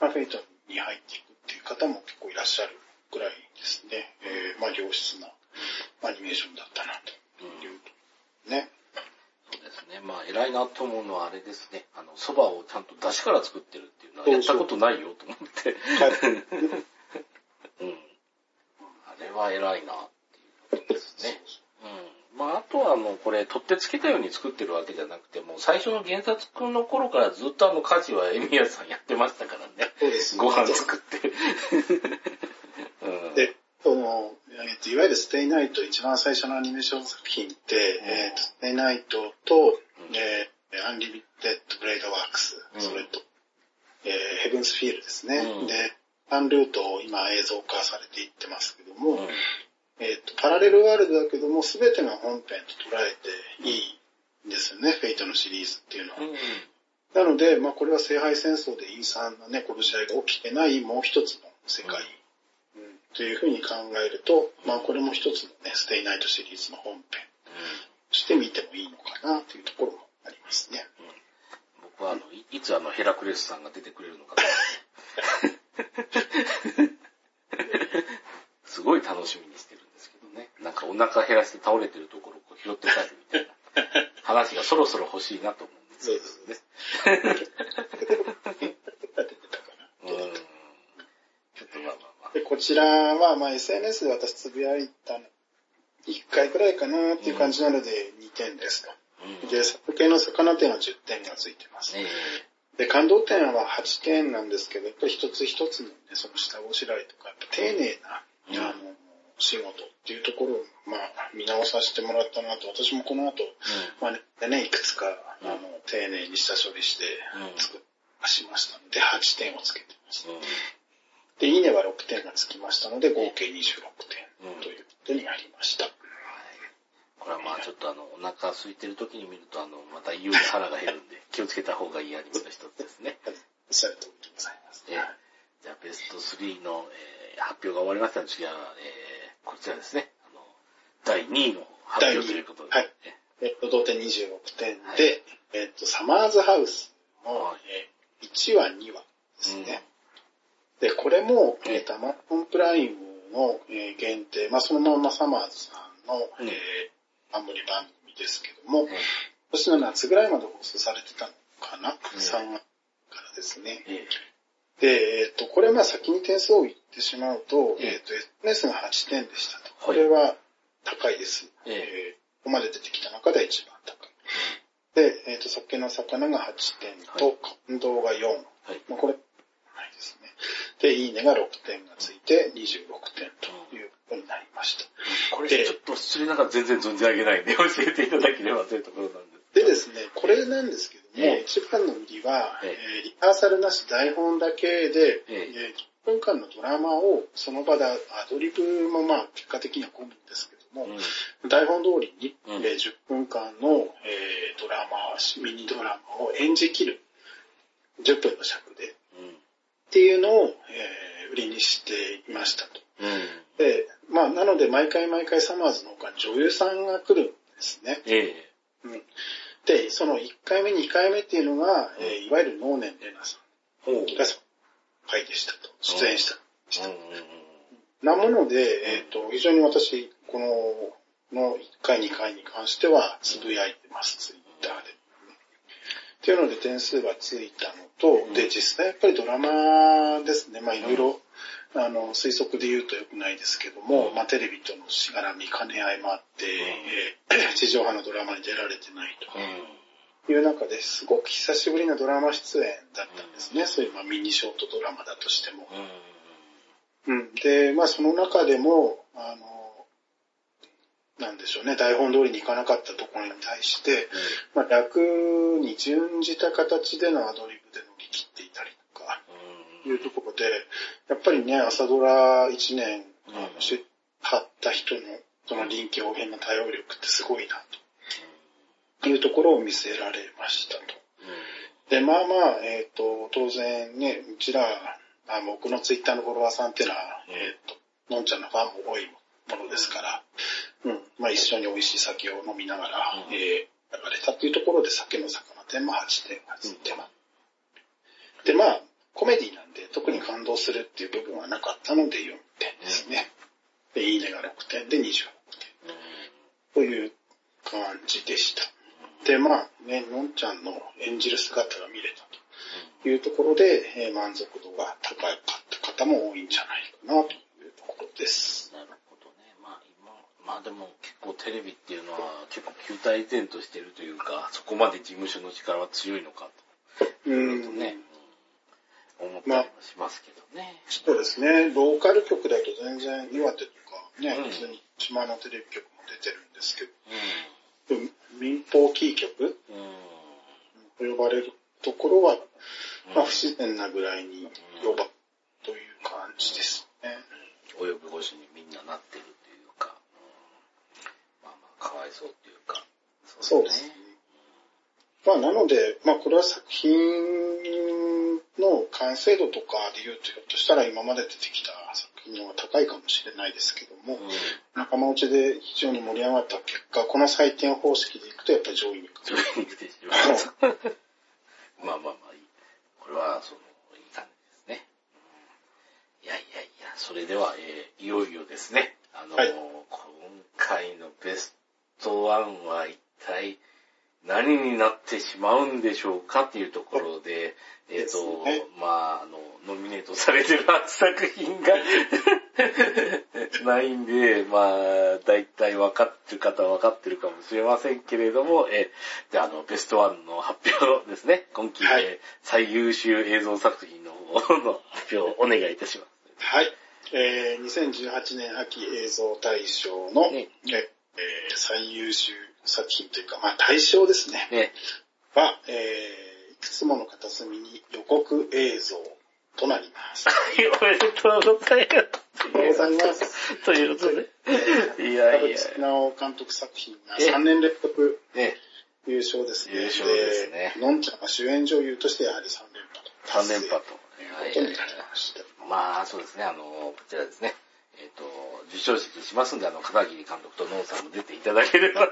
まあ、フェイトに入っていくっていう方も結構いらっしゃるぐらいですね、えー、まあ、良質なアニメーションだったなという、うん、ね。そうですね。まあ、偉いなと思うのはあれですね。あの、蕎麦をちゃんと出汁から作ってるっていうのはやったことないよと思って。はい、うん。あれは偉いなっていうことですね。うん。まあ、あとはもうこれ、取ってつけたように作ってるわけじゃなくて、もう最初の原作の頃からずっとあの家事はエミヤさんやってましたからね。そうです、ご飯作って。うん、で、その、いわゆる Stay Night、一番最初のアニメーション作品って、うん、えー、 Stay Night と、うん、えー、 Unlimited Blade Works、うん、それと、えー、 Heaven's Feel ですね。うん、で、アンルートを今映像化されていってますけども、えっ、ー、と、パラレルワールドだけども、すべてが本編と捉えていいんですよね、 Fate のシリーズっていうのは。うん、なので、まあこれは聖杯戦争で陰惨なね、殺し合いが起きてないもう一つの世界、うん、というふうに考えると、まあこれも一つのね、ステイナイトシリーズの本編として見てもいいのかなというところもありますね。僕はあの、いつあのヘラクレスさんが出てくれるのかな すごい楽しみ。なんかお腹減らして倒れてるところを拾って帰るみたいな話がそろそろ欲しいなと思うんですそうですね。で、こちらは、まあ SNS で私つぶやいたいく回くらいかなっていう感じなので2点ですと。うん、で、作系の魚点は10点がついてます。で、感動点は8点なんですけど、やっぱり一つ一つのね、その下ごしらえとか、丁寧な、あの、仕事っていうところを、まあ、見直させてもらったなと、私もこの後、まあね、ね、いくつか、あの、丁寧に下処理して、作っしましたので、8点をつけてます。で、いいねは6点がつきましたので、合計26点ということになりました。これはまあちょっとあの、お腹空いてる時に見ると、あの、またいよいよ腹が減るんで、気をつけた方がいいアニメの一つですね。おっしゃる通りでございます。えー、じゃあベスト3の、えー、発表が終わりましたので、次は、えー、こちらですね。あの、第2位の発表ということで。はい。え。っと、同点26点で、はい、えっと、サマーズハウスの、はい、えー、1話、2話ですね。うん、で、これも、えー、タマコンプライムの、えー、限定、まあ、そのままサマーズさんの、うん、えー、冠番組ですけども、うん、今年の夏ぐらいまで放送されてたのかな、うん、3話からですね。で、えっ、ー、と、これまあ先に点数を言ってしまうと、えっ、ー、と、SNS が8点でしたと。これは高いです。えー、ここまで出てきた中で一番高い。で、えっ、ー、と、酒の魚が8点と、感動が4。はい、まあこれ、ないですね。で、いいねが6点がついて26点ということになりました。これちょっと失礼ながら全然存じ上げないんで教えていただければというところなんです。でですね、これなんですけども、えー、一番の売りは、えー、リハーサルなし台本だけで、えー、10分間のドラマをその場でアドリブもまあ結果的には込むんですけども、うん、台本通りに、うん、えー、10分間の、えー、ドラマ、ミニドラマを演じきる。10分の尺で。うん、っていうのを、えー、売りにしていましたと。うん、で、まあ、なので毎回毎回サマーズの他に女優さんが来るんですね。えー、うん、で、その1回目、2回目っていうのが、えー、いわゆる能年玲奈さん。が回でしたと。出演した。した。なもので、えっ、ー、と、非常に私、この、の1回、2回に関しては、つぶやいてます、ツイッターで。っていうので点数がついたのと、で、実際やっぱりドラマですね、まあいろいろ、あの、推測で言うと良くないですけども、まあテレビとのしがらみ、兼ね合いもあって、えー、地上波のドラマに出られてないという中ですごく久しぶりのドラマ出演だったんですね。そういうまあミニショートドラマだとしても。うん。で、まあその中でも、あの、なんでしょうね、台本通りにいかなかったところに対して、まあ楽に準じた形でのアドリいうところで、やっぱりね、朝ドラ1年、あの、しはった人の、その臨機応変な対応力ってすごいな、と。いうところを見せられましたと。で、まあまあ、えっ、ー、と、当然ね、うちら、あ僕のツイッターのフォロワーさんっていうのは、えっ、ー、と、のんちゃんのファンも多いものですから、うん、まあ一緒に美味しい酒を飲みながら、うん、えー、流れたっていうところで酒の魚店も8点がついてます。で、まあ、コメディなんで特に感動するっていう部分はなかったので4点ですね。で、いいねが6点で26点。という感じでした。で、まあね、のんちゃんの演じる姿が見れたというところで、えー、満足度が高かった方も多いんじゃないかなというところです。なるほどね。まあ今、まあでも結構テレビっていうのは結構球体前としてるというか、そこまで事務所の力は強いのかと。うんね。思ったりもしますけどね。そうですね。ローカル局だと全然岩手とかね、普通に島のテレビ局も出てるんですけど、うん、民放キー局、と呼ばれるところは、まあ不自然なぐらいに呼ば、という感じですね。及ぶ越しにみんななってるというか、まあまあかわいそうというか、そうですね。まあなので、まあこれは作品の完成度とかで言うと、ひょっとしたら今まで出てきた作品の方が高いかもしれないですけども、うん、仲間内で非常に盛り上がった結果、この採点方式でいくとやっぱり上位に上位に来てしまう。まあまあまあいい。これはその、いい感じですね。いやいやいや、それでは、えー、いよいよですね。あのーはい、今回のベストワンは一体何になってしまうんでしょうかっていうところで、えっ、ー、と、まあ、あの、ノミネートされてる 8作品が ないんで、まあ、大体分かってる方は分かってるかもしれませんけれども、え、じゃあ、あの、ベストワンの発表ですね。今期で最優秀映像作品の方の発表をお願いいたします。はい。えー、2018年秋映像大賞の、ね、えー、最優秀作品というか、まあ大賞ですね。ねは、えー、いくつもの片隅に予告映像となります。おめでとうございます。とうございます。ということで。いやいや。田直監督作品が3年連続優勝ですね。優勝ですね。のんちゃんが主演女優としてやはり3連覇と。3連覇と。いうことになりました。まあ、そうですね、あの、こちらですね。えっ、ー、と、授賞式しますんで、あの、片桐監督とノンさんも出ていただければ。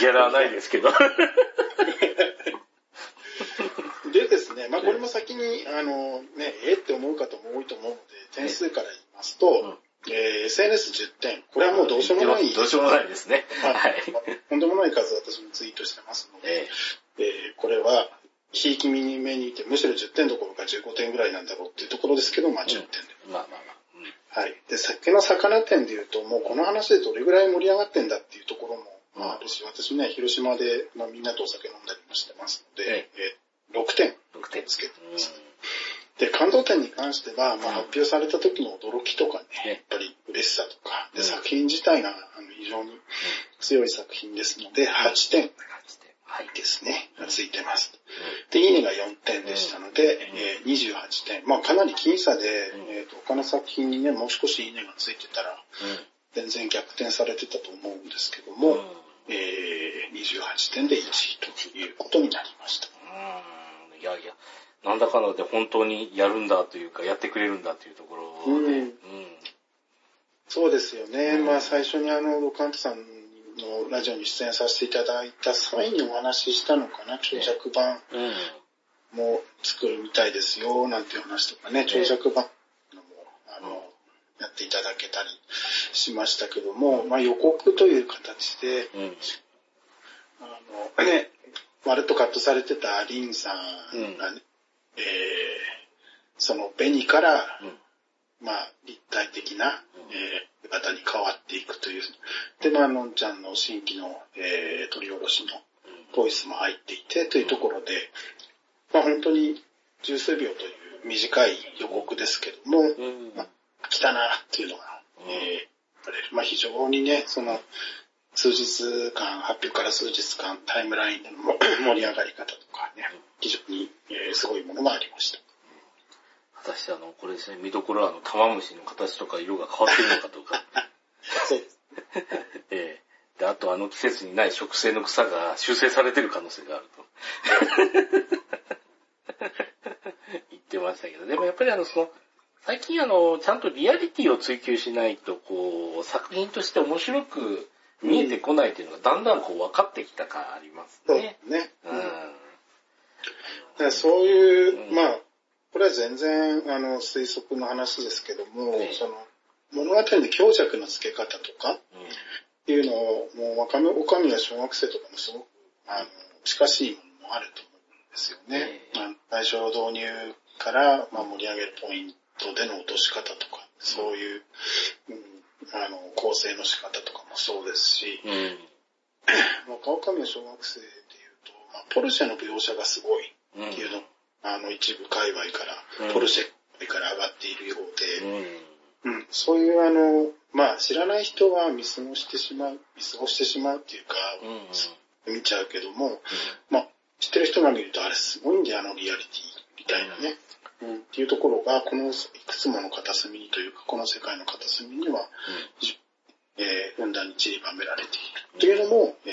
ギャラはないですけど。でですね、まあこれも先に、あの、ね、えって思う方も多いと思うので、点数から言いますと、うんえー、SNS10 点。これはもうどうしようもない。どうしようもないですね。はい。とんでもない数私もツイートしてますので、えー、えー、これは、ひいき目にいて、むしろ10点どころか15点ぐらいなんだろうっていうところですけど、まあ10点で。うん、まあまあまあ。うん、はい。で、酒の魚店で言うと、もうこの話でどれぐらい盛り上がってんだっていうところも、まああるし、私ね、広島で、まあ、みんなとお酒飲んだりもしてますので、えー、6点。6点。つけてます。で、感動点に関しては、まあ、発表された時の驚きとかね、やっぱり嬉しさとか、で、作品自体があの非常に強い作品ですので、8点ですね、がついてます。で、いいねが4点でしたので、えー、28点。まあ、かなり僅差で、えーと、他の作品にね、もう少しいいねがついてたら、全然逆転されてたと思うんですけども、えー、28点で1位ということになりました。いやいや、なんだかんだで本当にやるんだというか、やってくれるんだというところで。うん、そうですよね。うん、まあ最初にあの、ロカントさんのラジオに出演させていただいた際にお話ししたのかな、長尺版も作るみたいですよ、なんていう話とかね、長尺版のも、あの、やっていただけたりしましたけども、まあ予告という形で、あの、ね、まるっとカットされてたリンさんがね、えー、その紅から、まあ、立体的な、えー、型に変わっていくという。で、まあ、のんちゃんの新規の、えー、取り下ろしのボイスも入っていて、というところで、まあ、本当に十数秒という短い予告ですけども、まあ、来たなっていうのが、えー、まあ、非常にね、その、数日間、発表から数日間、タイムラインでの 盛り上がり方とかね、非常に、えー、すごいものがありました。私、あの、これですね、見どころは、あの、玉虫の形とか色が変わってるのかどうか。そうです。ええー、で、あと、あの季節にない植生の草が修正されてる可能性があると。言ってましたけど、でもやっぱりあの、その、最近あの、ちゃんとリアリティを追求しないと、こう、作品として面白く見えてこないっていうのがだんだんこう分かってきた感ありますね。そうね。うん。そういう、うん、まあ、これは全然、あの、推測の話ですけども、ね、その、物語の強弱の付け方とか、っていうのを、もう、若め、おかみや小学生とかもすごく、あの、近しいものもあると思うんですよね。ね最初導入から、まあ、盛り上げるポイントでの落とし方とか、そういう、うんあの、構成の仕方とかもそうですし、うん、若女将の小学生で言うと、まあ、ポルシェの描写がすごいっていうの、うん、あの、一部界隈から、ポルシェから上がっているようで、うん、うん、そういうあの、まあ、知らない人は見過ごしてしまう、見過ごしてしまうっていうか、見ちゃうけども、まあ、知ってる人が見ると、あれすごいんだよ、あのリアリティみたいなね。うん、っていうところが、このいくつもの片隅にというか、この世界の片隅には、うん、えー、ふんだんに散りばめられている。というのも、え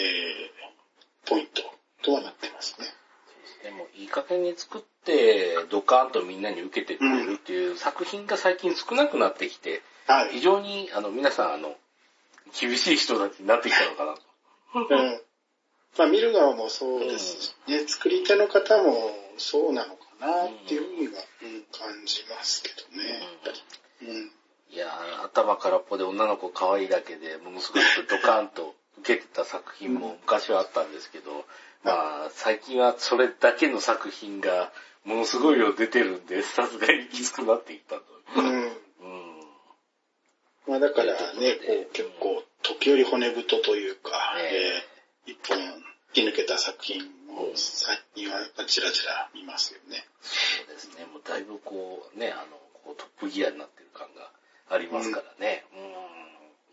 ー、ポイントとはなってますね。でも、いい加減に作って、ドカーンとみんなに受けてくれるっていう作品が最近少なくなってきて、はい、非常に、あの、皆さん、あの、厳しい人たちになってきたのかなと。うん。まあ、見る側もそうですし、ね、作り手の方もそうなのかなっていうふうには、うん、感じますけどね。うん、いや頭からっぽで女の子可愛いだけで、ものすごくドカーンと受けてた作品も昔はあったんですけど、まあ、最近はそれだけの作品がものすごい量出てるんで、さすがにきつくなっていったと。うんまあだからね、こう結構、時折骨太というか、ね、えー、一本引き抜けた作品を最近はやっぱちらちら見ますよね。そうですね。もうだいぶこう、ね、あの、こうトップギアになってる感がありますからね。うん。うん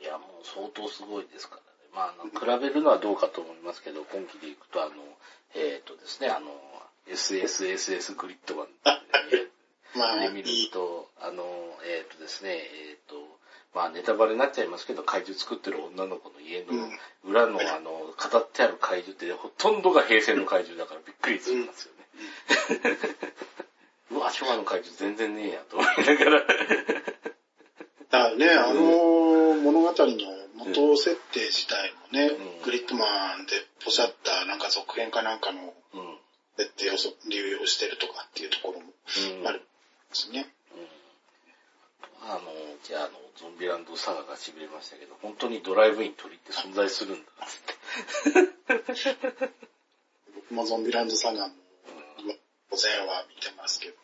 いや、もう相当すごいですからね。まあ、あの、比べるのはどうかと思いますけど、今期でいくと、あの、えっ、ー、とですね、あの、SSSS グリッドマンで、まあ、見ると、あの、えっ、ー、とですね、えっ、ー、と、まあネタバレになっちゃいますけど、怪獣作ってる女の子の家の裏の、あの、語ってある怪獣ってほとんどが平成の怪獣だからびっくりするんですよね。うわ、昭和の怪獣全然ねえやと思いながら。だからね、あの物語の元設定自体もね、うん、グリッドマンでポシャったなんか続編かなんかの設定を流用してるとかっていうところもあるんですね。あの、じゃあ、あの、ゾンビランドサガが痺れましたけど、本当にドライブイン鳥って存在するんだ、つって。僕もゾンビランドサガも、今、午前は見てますけど、ね、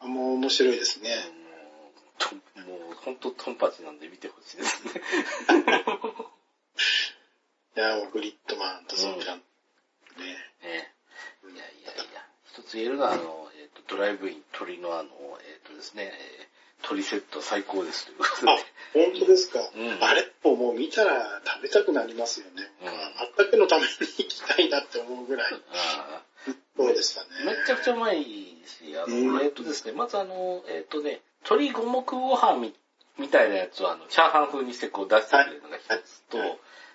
あもう面白いですね。うん、もう、本当トンパチなんで見てほしいですね。いや、グリッドマンとゾンビランド、ね。ね。いやいやいや、一つ言えるのは、あの、えっ、ー、と、ドライブイン鳥のあの、えっ、ー、とですね、えー鳥セット最高ですということで。あ、本当ですか？うん、あれももう見たら食べたくなりますよね。うん、あったけのために行きたいなって思うぐらい。そうでしたね。めちゃくちゃうまいし、あの、えっ、とですね、まずあの、えっ、とね、鶏五目ご飯みみたいなやつをあの、チャーハン風にしてこう出してくれるのが一つと、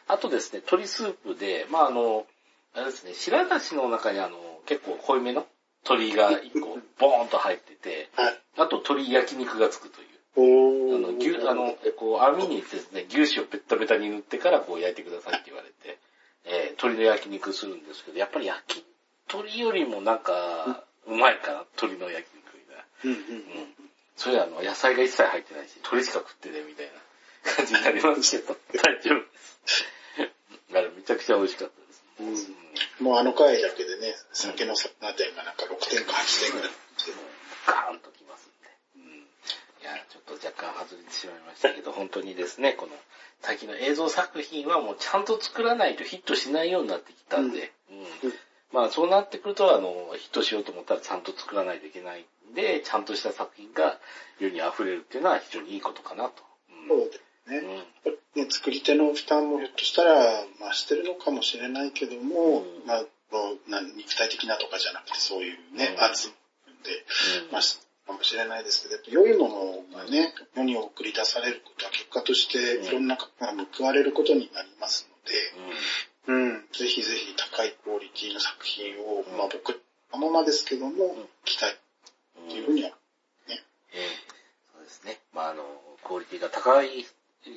あとですね、鶏スープで、まああの、あれですね、白だしの中にあの、結構濃いめの鶏が一個ボーンと入ってて、はい、あと鶏焼肉がつくという。あの、牛、あの、こう、網にですね、牛脂をペッタペタに塗ってからこう焼いてくださいって言われて、えー、鶏の焼肉するんですけど、やっぱり焼き鳥よりもなんか、うまいかな、鶏の焼肉みたいな。うん。それあの、野菜が一切入ってないし、鶏しか食ってね、みたいな感じになりますけど、大丈夫です。あれめちゃくちゃ美味しかったです。うんもうあの回だけでね、酒の魚点がなんか6点か8点ぐらい。ガーンときますんで。うん。いや、ちょっと若干外れてしまいましたけど、本当にですね、この、最近の映像作品はもうちゃんと作らないとヒットしないようになってきたんで、うん。うん、まあそうなってくると、あの、ヒットしようと思ったらちゃんと作らないといけないんで、ちゃんとした作品が世に溢れるっていうのは非常にいいことかなと。うん、そうですね。うん。ね、作り手の負担もひょっとしたら増してるのかもしれないけども、うん、まあ、肉体的なとかじゃなくてそういうね、圧、うん、で、まあ、かもしれないですけど、良いものがね、世に送り出されることは結果としていろんな方が報われることになりますので、うん、ぜひぜひ高いクオリティの作品を、まあ僕、のままですけども、期待っていうふうにはね。そうですね。まああの、クオリティが高い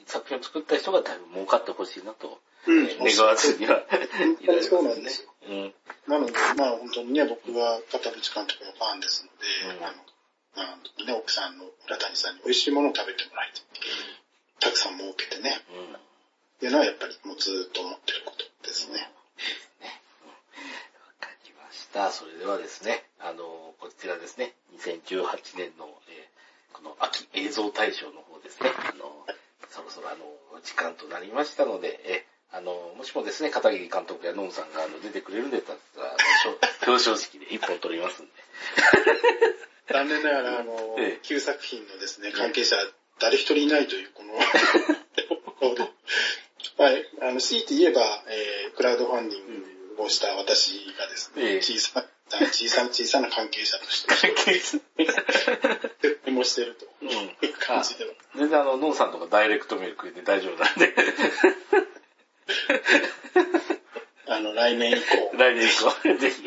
作品を作った人がだいぶ儲かってほしいなと、うん、願わずには本当にそうなんですよ。うん、なので、まあ本当にね、僕は片渕監督のファンですので、うん、あの、あのね、奥さんの浦谷さんに美味しいものを食べてもらいたい。たくさん儲けてね。うん、っていうのはやっぱりもうずっと思ってることですね。ね。わかりました。それではですね、あの、こちらですね、2018年の、えー、この秋映像大賞の方ですね、あの、そろそろあの、時間となりましたので、え、あの、もしもですね、片桐監督やノンさんがあの出てくれるんだったら、表彰式で一本取りますんで。残念ながら、あの、ええ、旧作品のですね、関係者、誰一人いないという、この はい、あの、強いて言えば、えー、クラウドファンディングをした私がですね、ええ、小さ小さな小さな関係者として。関係者徹底もしてると。うん。感じでは。全然あの、ノンさんとかダイレクトメールくれて大丈夫なんで。あの、来年以降。来年以降、ぜひ。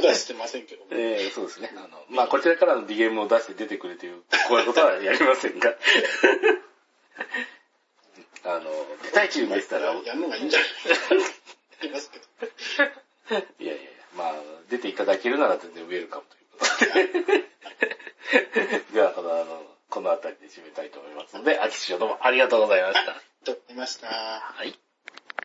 出してませんけどええー、そうですね。あの、まあ、こちらからの DM を出して出てくれという、こういうことはやりませんが。あの、出たいチームでしたら。やるのがいいんじゃない言いますけど。いやいやまあ、出ていただけるなら全然ウェルカムということで。では、この、あの、この辺りで締めたいと思いますので、秋師匠どうもありがとうございました。ありがとうございました。はい。